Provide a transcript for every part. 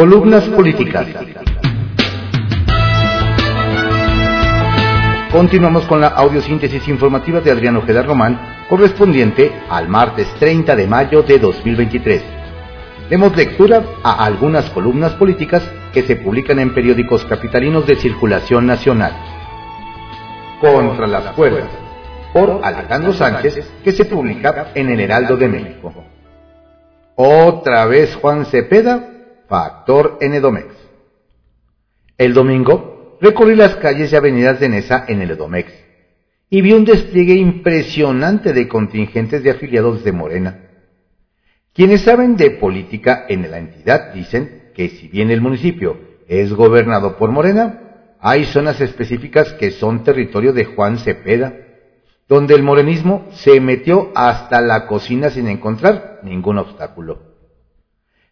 Columnas políticas. Continuamos con la audiosíntesis informativa de Adriano Ojeda Román, correspondiente al martes 30 de mayo de 2023. Demos lectura a algunas columnas políticas que se publican en periódicos capitalinos de circulación nacional. Contra las cuerdas, por Alejandro Sánchez, que se publica en el Heraldo de México. Otra vez Juan Cepeda, factor en Edomex. El domingo recorrí las calles y avenidas de Nesa en el Edomex y vi un despliegue impresionante de contingentes de afiliados de Morena. Quienes saben de política en la entidad dicen que si bien el municipio es gobernado por Morena, hay zonas específicas que son territorio de Juan Cepeda, donde el morenismo se metió hasta la cocina sin encontrar ningún obstáculo.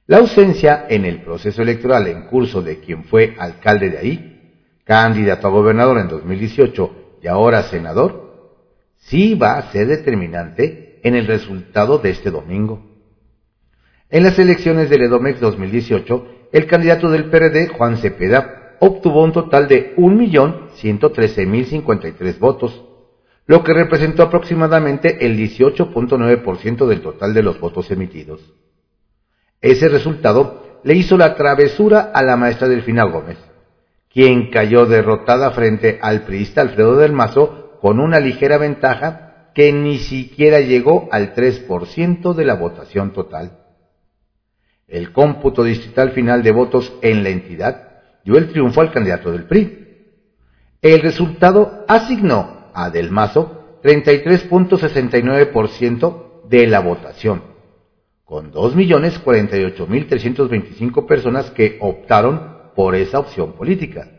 La ausencia en el proceso electoral en curso de quien fue alcalde de ahí, candidato a gobernador en 2018 y ahora senador, sí va a ser determinante en el resultado de este domingo. En las elecciones del EDOMEX 2018, el candidato del PRD, Juan Cepeda, obtuvo un total de 1.113.053 votos, lo que representó aproximadamente el 18.9% del total de los votos emitidos. Ese resultado le hizo la travesura a la maestra Delfina Gómez, quien cayó derrotada frente al priista Alfredo del Mazo con una ligera ventaja que ni siquiera llegó al 3% de la votación total. El cómputo distrital final de votos en la entidad dio el triunfo al candidato del PRI. El resultado asignó a Del Mazo 33.69% de la votación, con 2.048.325 personas que optaron por esa opción política,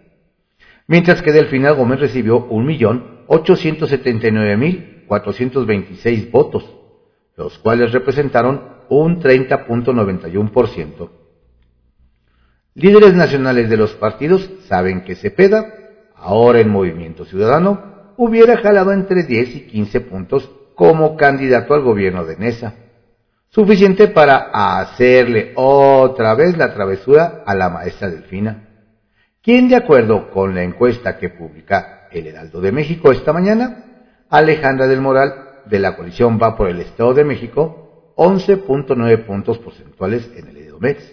mientras que Delfina Gómez recibió 1.879.426 votos, los cuales representaron un 30.91%. Líderes nacionales de los partidos saben que Cepeda, ahora en Movimiento Ciudadano, hubiera jalado entre 10 y 15 puntos como candidato al gobierno de Nesa, suficiente para hacerle otra vez la travesura a la maestra Delfina, quien de acuerdo con la encuesta que publica el Heraldo de México esta mañana, Alejandra del Moral de la coalición va por el Estado de México 11.9 puntos porcentuales en el Edomex.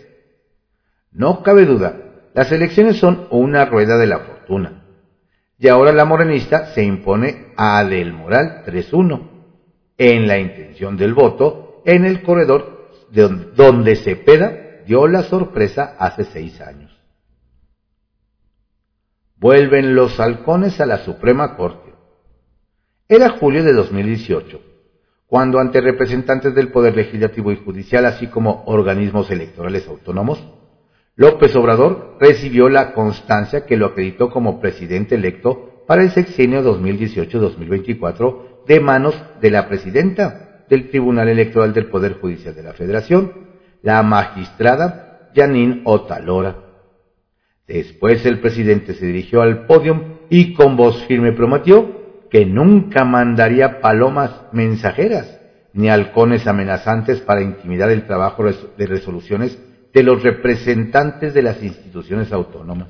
No cabe duda, las elecciones son una rueda de la fortuna y ahora la morenista se impone a Del Moral 3-1 en la intención del voto en el corredor de donde Cepeda dio la sorpresa hace seis años. Vuelven los halcones a la Suprema Corte. Era julio de 2018, cuando ante representantes del Poder Legislativo y Judicial, así como organismos electorales autónomos, López Obrador recibió la constancia que lo acreditó como presidente electo para el sexenio 2018-2024 de manos de la presidenta del Tribunal Electoral del Poder Judicial de la Federación, la magistrada Janine Otalora. Después el presidente se dirigió al podio y con voz firme prometió que nunca mandaría palomas mensajeras ni halcones amenazantes para intimidar el trabajo de resoluciones de los representantes de las instituciones autónomas.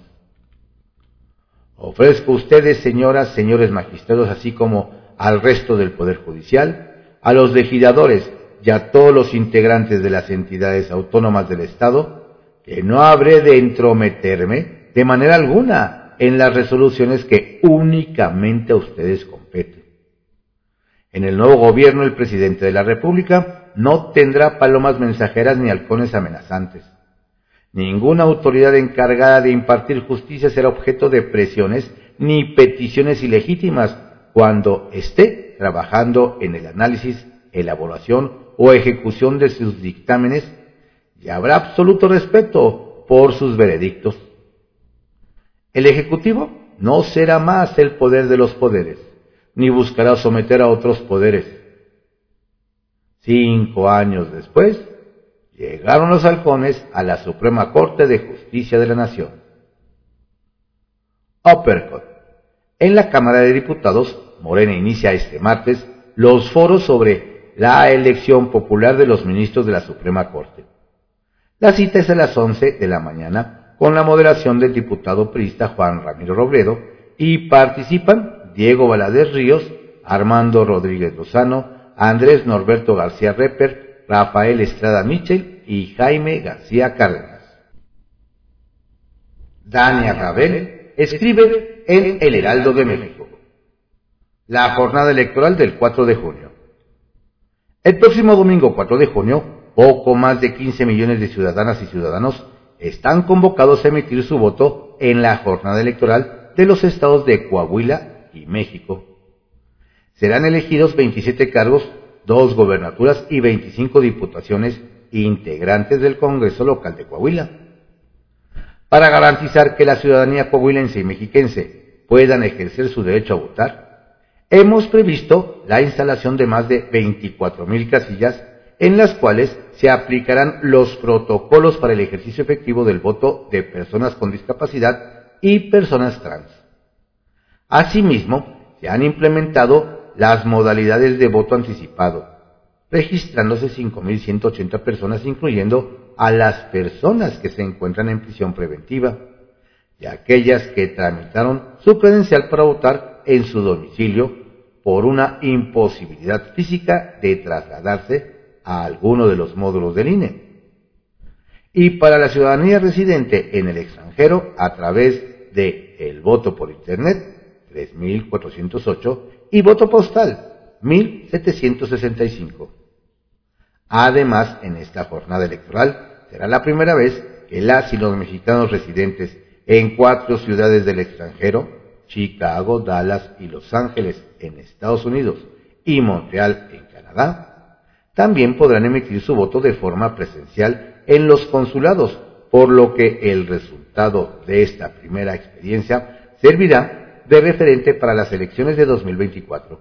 Ofrezco a ustedes, señoras, señores magistrados, así como al resto del Poder Judicial, a los legisladores y a todos los integrantes de las entidades autónomas del Estado, que no habré de entrometerme de manera alguna en las resoluciones que únicamente a ustedes competen. En el nuevo gobierno, el presidente de la República no tendrá palomas mensajeras ni halcones amenazantes Ninguna autoridad encargada de impartir justicia será objeto de presiones ni peticiones ilegítimas cuando esté trabajando en el análisis, elaboración o ejecución de sus dictámenes y habrá absoluto respeto por sus veredictos. El Ejecutivo no será más el poder de los poderes, ni buscará someter a otros poderes. Cinco años después, llegaron los halcones a la Suprema Corte de Justicia de la Nación. Uppercut. En la Cámara de Diputados, Morena inicia este martes los foros sobre la elección popular de los ministros de la Suprema Corte. La cita es a las 11 de la mañana con la moderación del diputado priista Juan Ramiro Robledo y participan Diego Valadez Ríos, Armando Rodríguez Lozano, Andrés Norberto García Reper, Rafael Estrada Michel y Jaime García Cárdenas. Dania Rabel escribe en El Heraldo de México. La jornada electoral del 4 de junio. El próximo domingo 4 de junio, poco más de 15 millones de ciudadanas y ciudadanos están convocados a emitir su voto en la jornada electoral de los estados de Coahuila y México. Serán elegidos 27 cargos, dos gobernaturas y 25 diputaciones integrantes del Congreso local de Coahuila para garantizar que la ciudadanía coahuilense y mexiquense puedan ejercer su derecho a votar, hemos previsto la instalación de más de 24.000 casillas en las cuales se aplicarán los protocolos para el ejercicio efectivo del voto de personas con discapacidad y personas trans. Asimismo, se han implementado las modalidades de voto anticipado, registrándose 5.180 personas, incluyendo a las personas que se encuentran en prisión preventiva y aquellas que tramitaron su credencial para votar en su domicilio por una imposibilidad física de trasladarse a alguno de los módulos del INE. Y para la ciudadanía residente en el extranjero a través de el voto por Internet, 3.408, y voto postal, 1.765. Además, en esta jornada electoral será la primera vez que las y los mexicanos residentes en cuatro ciudades del extranjero, Chicago, Dallas y Los Ángeles en Estados Unidos y Montreal en Canadá, también podrán emitir su voto de forma presencial en los consulados, por lo que el resultado de esta primera experiencia servirá de referente para las elecciones de 2024.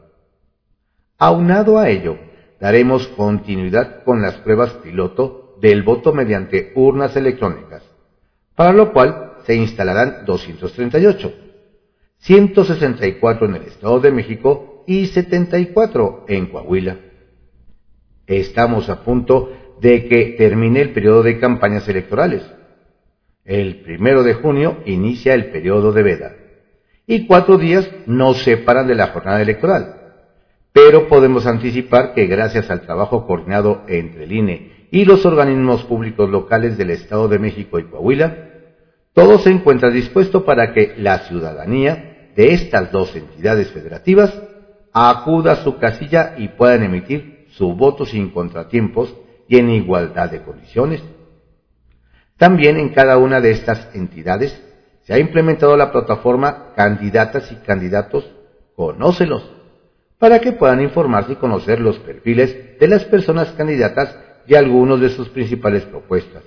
Aunado a ello, daremos continuidad con las pruebas piloto del voto mediante urnas electrónicas, para lo cual se instalarán 238, 164 en el Estado de México y 74 en Coahuila. Estamos a punto de que termine el periodo de campañas electorales. El primero de junio inicia el periodo de veda y cuatro días nos separan de la jornada electoral pero podemos anticipar que gracias al trabajo coordinado entre el INE y los organismos públicos locales del Estado de México y Coahuila, todo se encuentra dispuesto para que la ciudadanía de estas dos entidades federativas acuda a su casilla y puedan emitir su voto sin contratiempos y en igualdad de condiciones. También en cada una de estas entidades se ha implementado la plataforma Candidatas y Candidatos Conócelos, para que puedan informarse y conocer los perfiles de las personas candidatas y algunos de sus principales propuestas,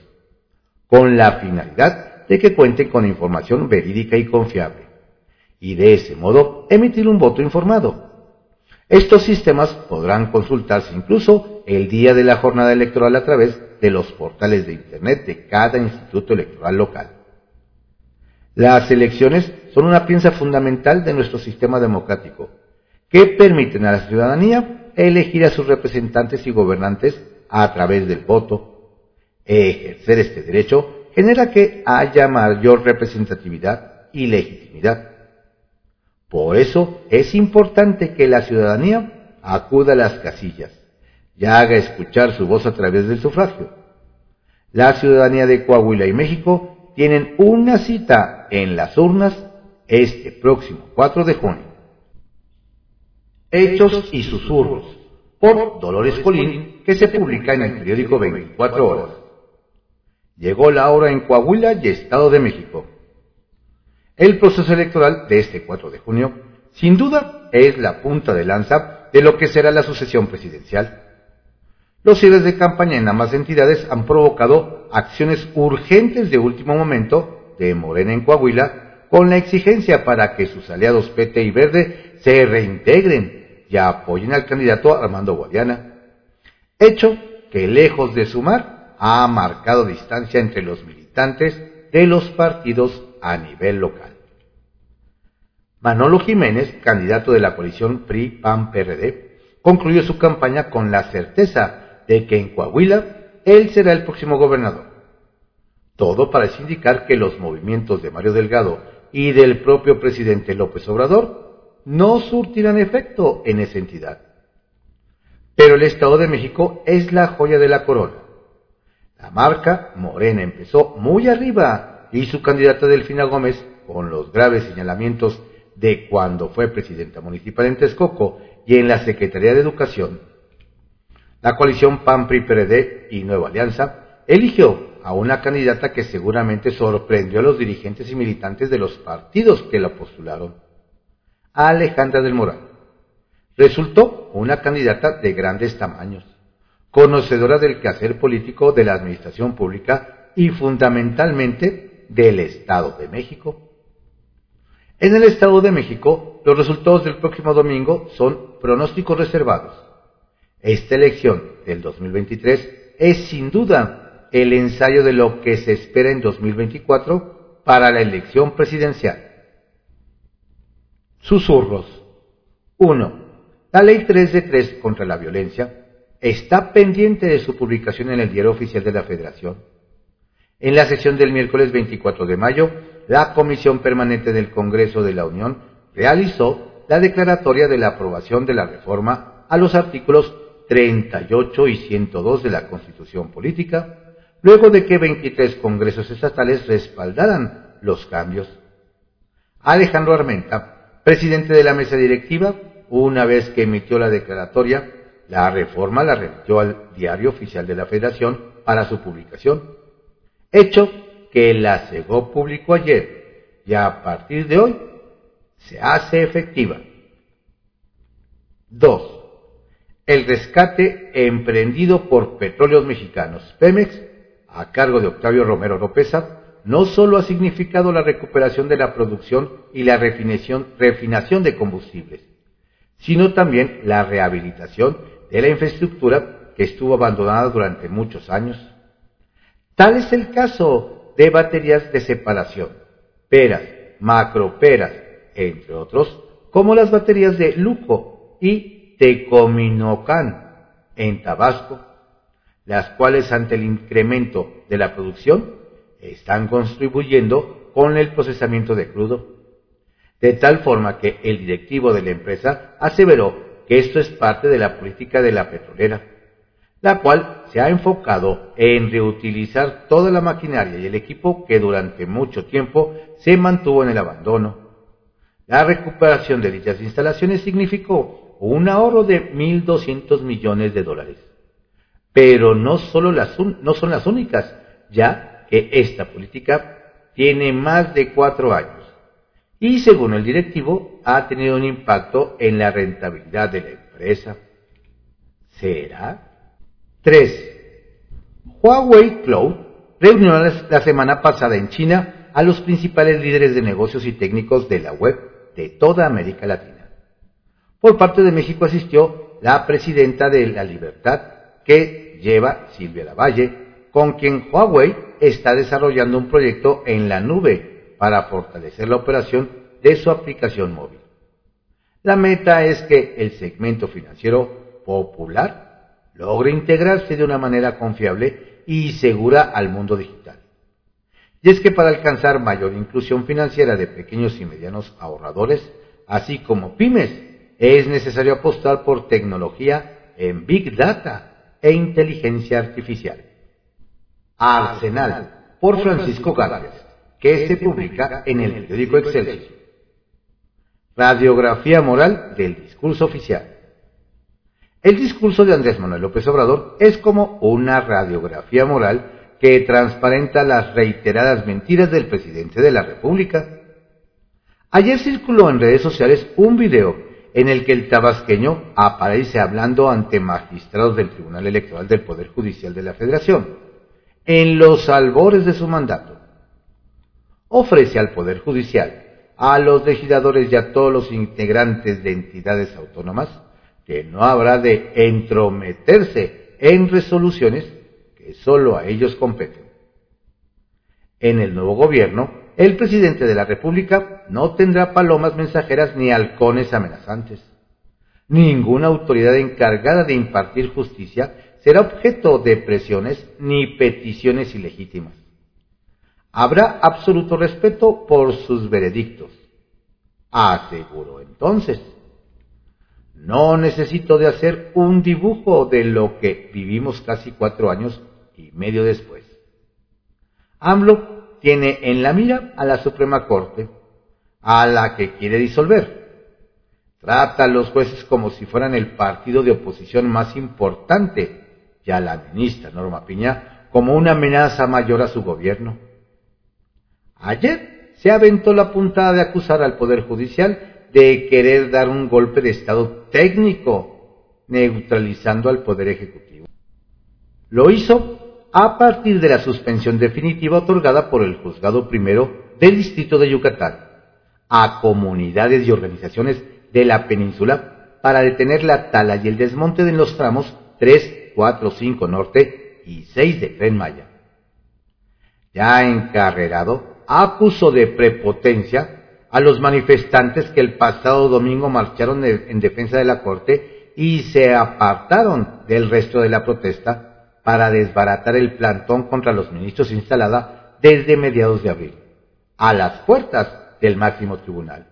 con la finalidad de que cuenten con información verídica y confiable, y de ese modo emitir un voto informado. Estos sistemas podrán consultarse incluso el día de la jornada electoral a través de los portales de Internet de cada instituto electoral local. Las elecciones son una pieza fundamental de nuestro sistema democrático que permiten a la ciudadanía elegir a sus representantes y gobernantes a través del voto. Ejercer este derecho genera que haya mayor representatividad y legitimidad. Por eso es importante que la ciudadanía acuda a las casillas y haga escuchar su voz a través del sufragio. La ciudadanía de Coahuila y México tienen una cita en las urnas este próximo 4 de junio. Hechos y Susurros, por Dolores Colín, que se publica en el periódico 24 Horas. Llegó la hora en Coahuila y Estado de México. El proceso electoral de este 4 de junio, sin duda, es la punta de lanza de lo que será la sucesión presidencial. Los cierres de campaña en ambas entidades han provocado acciones urgentes de último momento de Morena en Coahuila con la exigencia para que sus aliados PT y Verde se reintegren y apoyen al candidato Armando Guadiana, hecho que lejos de sumar ha marcado distancia entre los militantes de los partidos a nivel local. Manolo Jiménez, candidato de la coalición PRI-PAN-PRD, concluyó su campaña con la certeza de que en Coahuila él será el próximo gobernador Todo parece indicar que los movimientos de Mario Delgado y del propio presidente López Obrador no surtirán efecto en esa entidad. Pero el Estado de México es la joya de la corona. La marca Morena empezó muy arriba y su candidata Delfina Gómez, con los graves señalamientos de cuando fue presidenta municipal en Texcoco y en la Secretaría de Educación, la coalición PAN-PRI-PRD y Nueva Alianza eligió a una candidata que seguramente sorprendió a los dirigentes y militantes de los partidos que la postularon, a Alejandra del Moral. Resultó una candidata de grandes tamaños, conocedora del quehacer político de la administración pública y fundamentalmente del Estado de México. En el Estado de México, los resultados del próximo domingo son pronósticos reservados. Esta elección del 2023 es sin duda el ensayo de lo que se espera en 2024 para la elección presidencial. Susurros. 1. La Ley 3 de 3 contra la violencia está pendiente de su publicación en el Diario Oficial de la Federación. En la sesión del miércoles 24 de mayo, la Comisión Permanente del Congreso de la Unión realizó la declaratoria de la aprobación de la reforma a los artículos 38 y 102 de la Constitución Política, luego de que 23 congresos estatales respaldaran los cambios. Alejandro Armenta, presidente de la mesa directiva, una vez que emitió la declaratoria, la reforma la remitió al Diario Oficial de la Federación para su publicación, hecho que la CEGO publicó ayer y a partir de hoy se hace efectiva. 2. El rescate emprendido por Petróleos Mexicanos, Pemex, a cargo de Octavio Romero Lópeza, no solo ha significado la recuperación de la producción y la refinación de combustibles, sino también la rehabilitación de la infraestructura que estuvo abandonada durante muchos años. Tal es el caso de baterías de separación, peras, macroperas, entre otros, como las baterías de Luco y Tecominocan en Tabasco, las cuales ante el incremento de la producción están contribuyendo con el procesamiento de crudo, de tal forma que el directivo de la empresa aseveró que esto es parte de la política de la petrolera la cual se ha enfocado en reutilizar toda la maquinaria y el equipo que durante mucho tiempo se mantuvo en el abandono. La recuperación de dichas instalaciones significó un ahorro de 1.200 millones de dólares. Pero no, solo las, no son las únicas, ya que esta política tiene más de cuatro años y según el directivo ha tenido un impacto en la rentabilidad de la empresa. ¿Será? 3. Huawei Cloud reunió la semana pasada en China a los principales líderes de negocios y técnicos de la web de toda América Latina. Por parte de México asistió la presidenta de La Libertad, que lleva Silvia Lavalle, con quien Huawei está desarrollando un proyecto en la nube para fortalecer la operación de su aplicación móvil. La meta es que el segmento financiero popular logre integrarse de una manera confiable y segura al mundo digital. Y es que para alcanzar mayor inclusión financiera de pequeños y medianos ahorradores, así como pymes, es necesario apostar por tecnología en Big Data e inteligencia artificial. Arsenal, por Francisco Gálvez, que se publica en el periódico Excelsior. Radiografía moral del discurso oficial. El discurso de Andrés Manuel López Obrador es como una radiografía moral que transparenta las reiteradas mentiras del presidente de la República. Ayer circuló en redes sociales un video en el que el tabasqueño aparece hablando ante magistrados del Tribunal Electoral del Poder Judicial de la Federación, en los albores de su mandato. Ofrece al Poder Judicial, a los legisladores y a todos los integrantes de entidades autónomas que no habrá de entrometerse en resoluciones que sólo a ellos competen. En el nuevo gobierno, el presidente de la República no tendrá palomas mensajeras ni halcones amenazantes. Ninguna autoridad encargada de impartir justicia será objeto de presiones ni peticiones ilegítimas. Habrá absoluto respeto por sus veredictos. Aseguró entonces. No necesito de hacer un dibujo de lo que vivimos casi cuatro años y medio después. AMLO tiene en la mira a la Suprema Corte, a la que quiere disolver. Trata a los jueces como si fueran el partido de oposición más importante y a la ministra Norma Piña como una amenaza mayor a su gobierno. Ayer se aventó la puntada de acusar al Poder Judicial de querer dar un golpe de Estado técnico, neutralizando al Poder Ejecutivo. Lo hizo a partir de la suspensión definitiva otorgada por el Juzgado Primero del Distrito de Yucatán a comunidades y organizaciones de la península para detener la tala y el desmonte de los tramos 3, 4, 5 Norte y 6 de Tren Maya. Ya encarrerado, acusó de prepotencia a los manifestantes que el pasado domingo marcharon en defensa de la Corte y se apartaron del resto de la protesta para desbaratar el plantón contra los ministros instalada desde mediados de abril, a las puertas del máximo tribunal.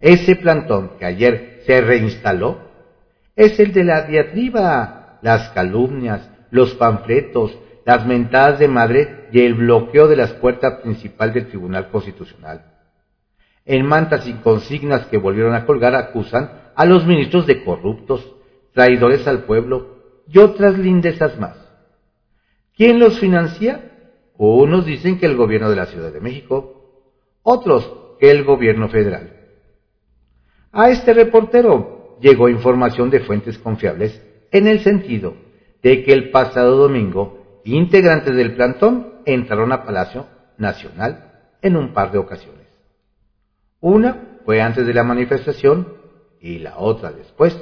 Ese plantón que ayer se reinstaló es el de la diatriba, las calumnias, los panfletos, las mentadas de madre y el bloqueo de las puertas principal del Tribunal Constitucional en mantas y consignas que volvieron a colgar acusan a los ministros de corruptos, traidores al pueblo y otras lindezas más. ¿Quién los financia? Unos dicen que el gobierno de la Ciudad de México, otros que el gobierno federal. A este reportero llegó información de fuentes confiables en el sentido de que el pasado domingo integrantes del plantón entraron a Palacio Nacional en un par de ocasiones. Una fue antes de la manifestación y la otra después.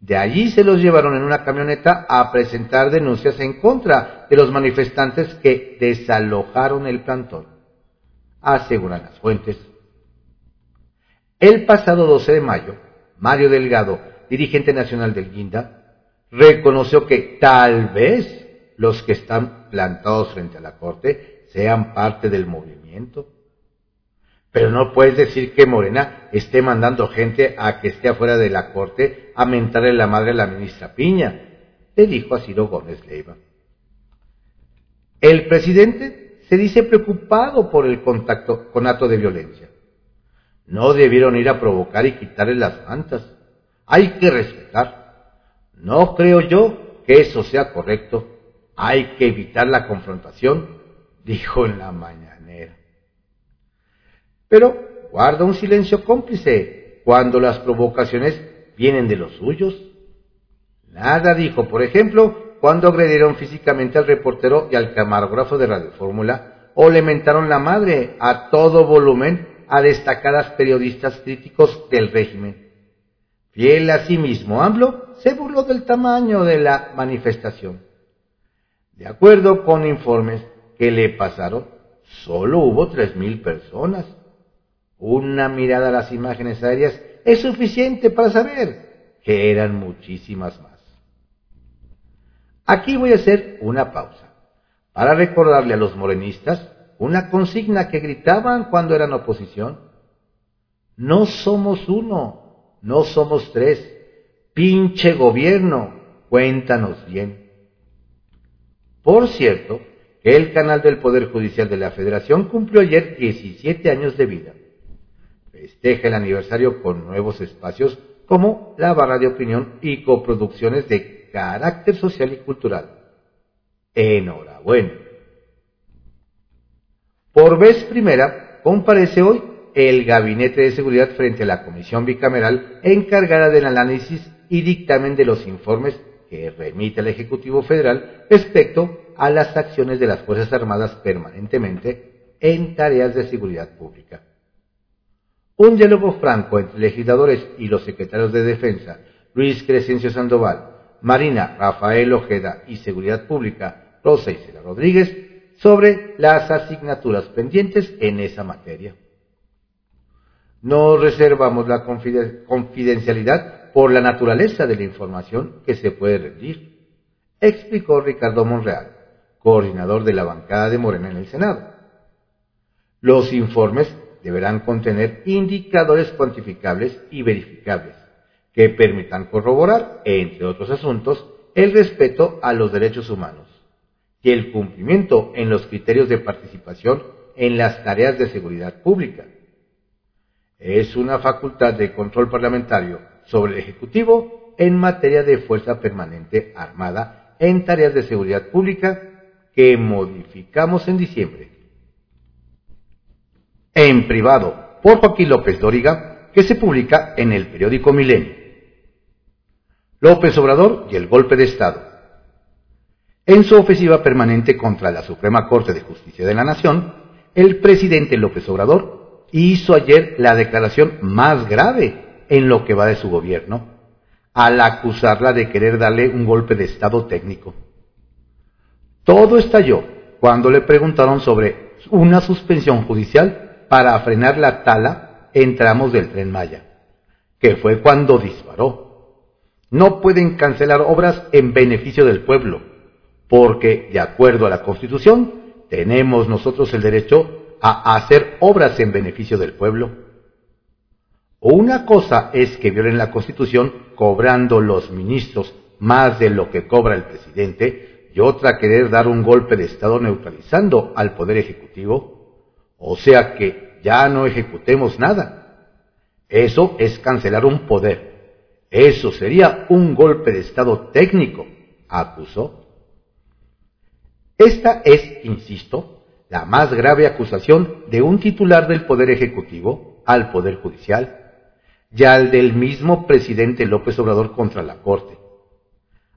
De allí se los llevaron en una camioneta a presentar denuncias en contra de los manifestantes que desalojaron el plantón, aseguran las fuentes. El pasado 12 de mayo, Mario Delgado, dirigente nacional del Guinda, reconoció que tal vez los que están plantados frente a la Corte sean parte del movimiento pero no puedes decir que Morena esté mandando gente a que esté afuera de la corte a mentarle la madre a la ministra Piña, le dijo a Ciro Gómez Leiva. El presidente se dice preocupado por el contacto con acto de violencia. No debieron ir a provocar y quitarle las mantas. Hay que respetar. No creo yo que eso sea correcto. Hay que evitar la confrontación, dijo en la mañanera pero guarda un silencio cómplice cuando las provocaciones vienen de los suyos. Nada dijo, por ejemplo, cuando agredieron físicamente al reportero y al camarógrafo de Radio Fórmula o le mentaron la madre a todo volumen a destacadas periodistas críticos del régimen. Fiel a sí mismo, AMLO se burló del tamaño de la manifestación. De acuerdo con informes que le pasaron, solo hubo tres mil personas una mirada a las imágenes aéreas es suficiente para saber que eran muchísimas más. Aquí voy a hacer una pausa para recordarle a los morenistas una consigna que gritaban cuando eran oposición. No somos uno, no somos tres. Pinche gobierno, cuéntanos bien. Por cierto, el canal del Poder Judicial de la Federación cumplió ayer 17 años de vida festeja el aniversario con nuevos espacios como la barra de opinión y coproducciones de carácter social y cultural. Enhorabuena. Por vez primera, comparece hoy el Gabinete de Seguridad frente a la Comisión Bicameral encargada del análisis y dictamen de los informes que remite el Ejecutivo Federal respecto a las acciones de las Fuerzas Armadas permanentemente en tareas de seguridad pública. Un diálogo franco entre legisladores y los secretarios de Defensa, Luis Crescencio Sandoval, Marina Rafael Ojeda y Seguridad Pública, Rosa Isela Rodríguez, sobre las asignaturas pendientes en esa materia. No reservamos la confidencialidad por la naturaleza de la información que se puede rendir, explicó Ricardo Monreal, coordinador de la bancada de Morena en el Senado. Los informes deberán contener indicadores cuantificables y verificables que permitan corroborar, entre otros asuntos, el respeto a los derechos humanos y el cumplimiento en los criterios de participación en las tareas de seguridad pública. Es una facultad de control parlamentario sobre el Ejecutivo en materia de fuerza permanente armada en tareas de seguridad pública que modificamos en diciembre. En privado, por Joaquín López Dóriga, que se publica en el periódico Milenio. López Obrador y el golpe de Estado. En su ofensiva permanente contra la Suprema Corte de Justicia de la Nación, el presidente López Obrador hizo ayer la declaración más grave en lo que va de su gobierno, al acusarla de querer darle un golpe de Estado técnico. Todo estalló cuando le preguntaron sobre una suspensión judicial para frenar la tala en tramos del tren Maya, que fue cuando disparó no pueden cancelar obras en beneficio del pueblo, porque, de acuerdo a la Constitución, tenemos nosotros el derecho a hacer obras en beneficio del pueblo. Una cosa es que violen la Constitución cobrando los ministros más de lo que cobra el presidente, y otra querer dar un golpe de Estado neutralizando al Poder Ejecutivo, o sea que ya no ejecutemos nada. Eso es cancelar un poder eso sería un golpe de Estado técnico, acusó. Esta es, insisto, la más grave acusación de un titular del Poder Ejecutivo al Poder Judicial y al del mismo presidente López Obrador contra la Corte.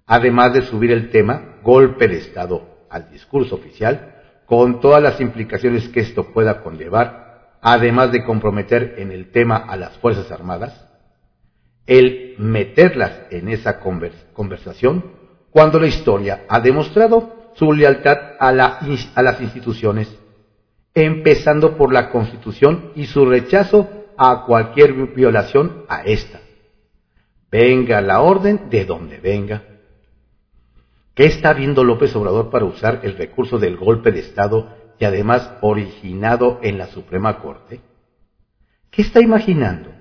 Además de subir el tema golpe de Estado al discurso oficial, con todas las implicaciones que esto pueda conllevar, además de comprometer en el tema a las Fuerzas Armadas, el meterlas en esa conversación cuando la historia ha demostrado su lealtad a, las instituciones, empezando por la Constitución y su rechazo a cualquier violación a esta. Venga la orden de donde venga. ¿Qué está viendo López Obrador para usar el recurso del golpe de Estado y además originado en la Suprema Corte? ¿Qué está imaginando?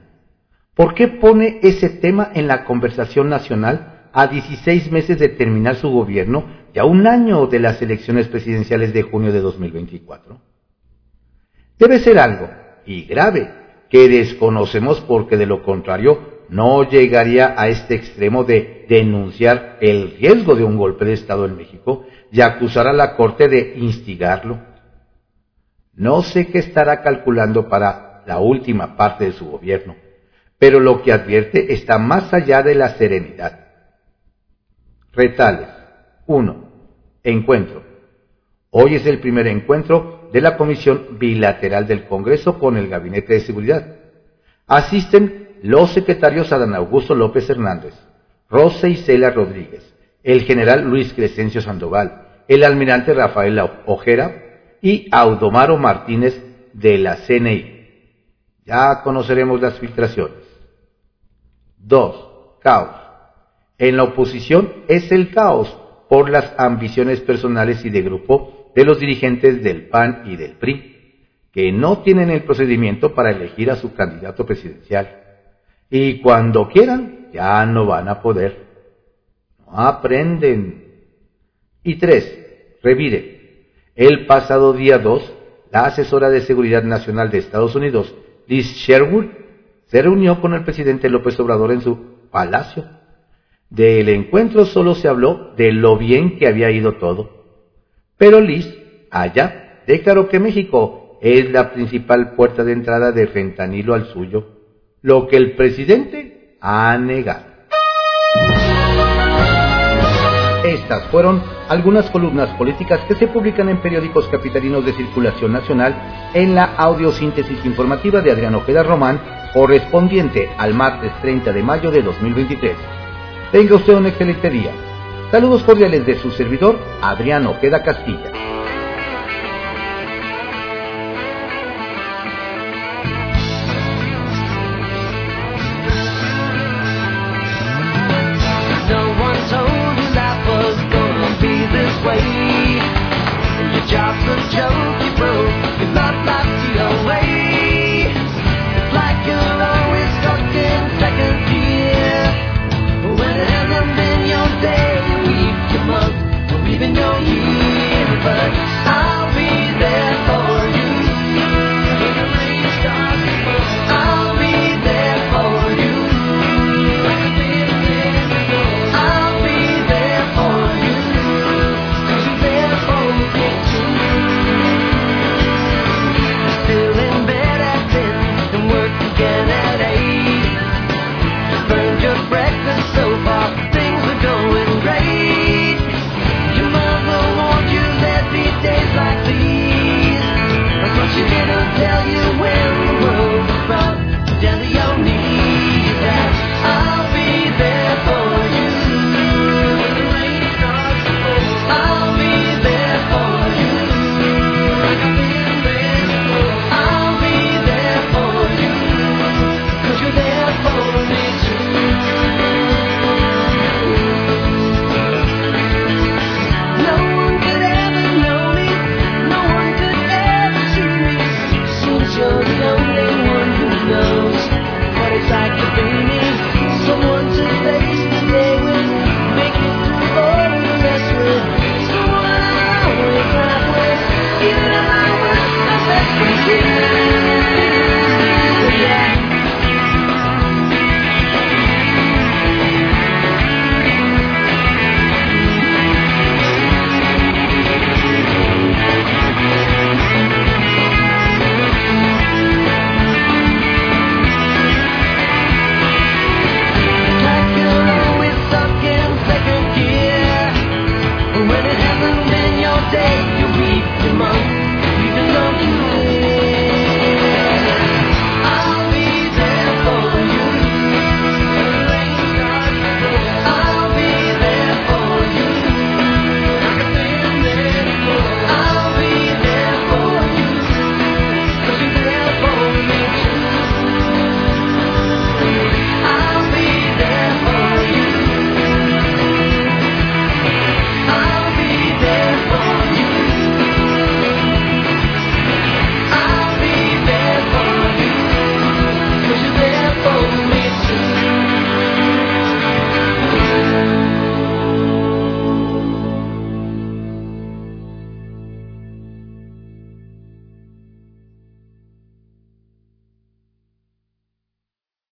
¿Por qué pone ese tema en la conversación nacional a 16 meses de terminar su gobierno y a un año de las elecciones presidenciales de junio de 2024? Debe ser algo, y grave, que desconocemos porque de lo contrario no llegaría a este extremo de denunciar el riesgo de un golpe de Estado en México y acusar a la Corte de instigarlo. No sé qué estará calculando para la última parte de su gobierno pero lo que advierte está más allá de la serenidad. Retales. 1. Encuentro. Hoy es el primer encuentro de la Comisión Bilateral del Congreso con el Gabinete de Seguridad. Asisten los secretarios Adán Augusto López Hernández, Rosa Isela Rodríguez, el general Luis Crescencio Sandoval, el almirante Rafael Ojera y Audomaro Martínez de la CNI. Ya conoceremos las filtraciones. Dos, caos. En la oposición es el caos por las ambiciones personales y de grupo de los dirigentes del PAN y del PRI, que no tienen el procedimiento para elegir a su candidato presidencial. Y cuando quieran, ya no van a poder. No aprenden. Y tres, revire. El pasado día 2, la asesora de Seguridad Nacional de Estados Unidos, Liz Sherwood, se reunió con el presidente López Obrador en su palacio. Del encuentro solo se habló de lo bien que había ido todo. Pero Liz, allá, declaró que México es la principal puerta de entrada de fentanilo al suyo, lo que el presidente ha negado. Estas fueron algunas columnas políticas que se publican en periódicos capitalinos de circulación nacional en la audiosíntesis informativa de Adriano Ojeda Román correspondiente al martes 30 de mayo de 2023. Tenga usted un excelente día. Saludos cordiales de su servidor, Adriano Queda Castilla.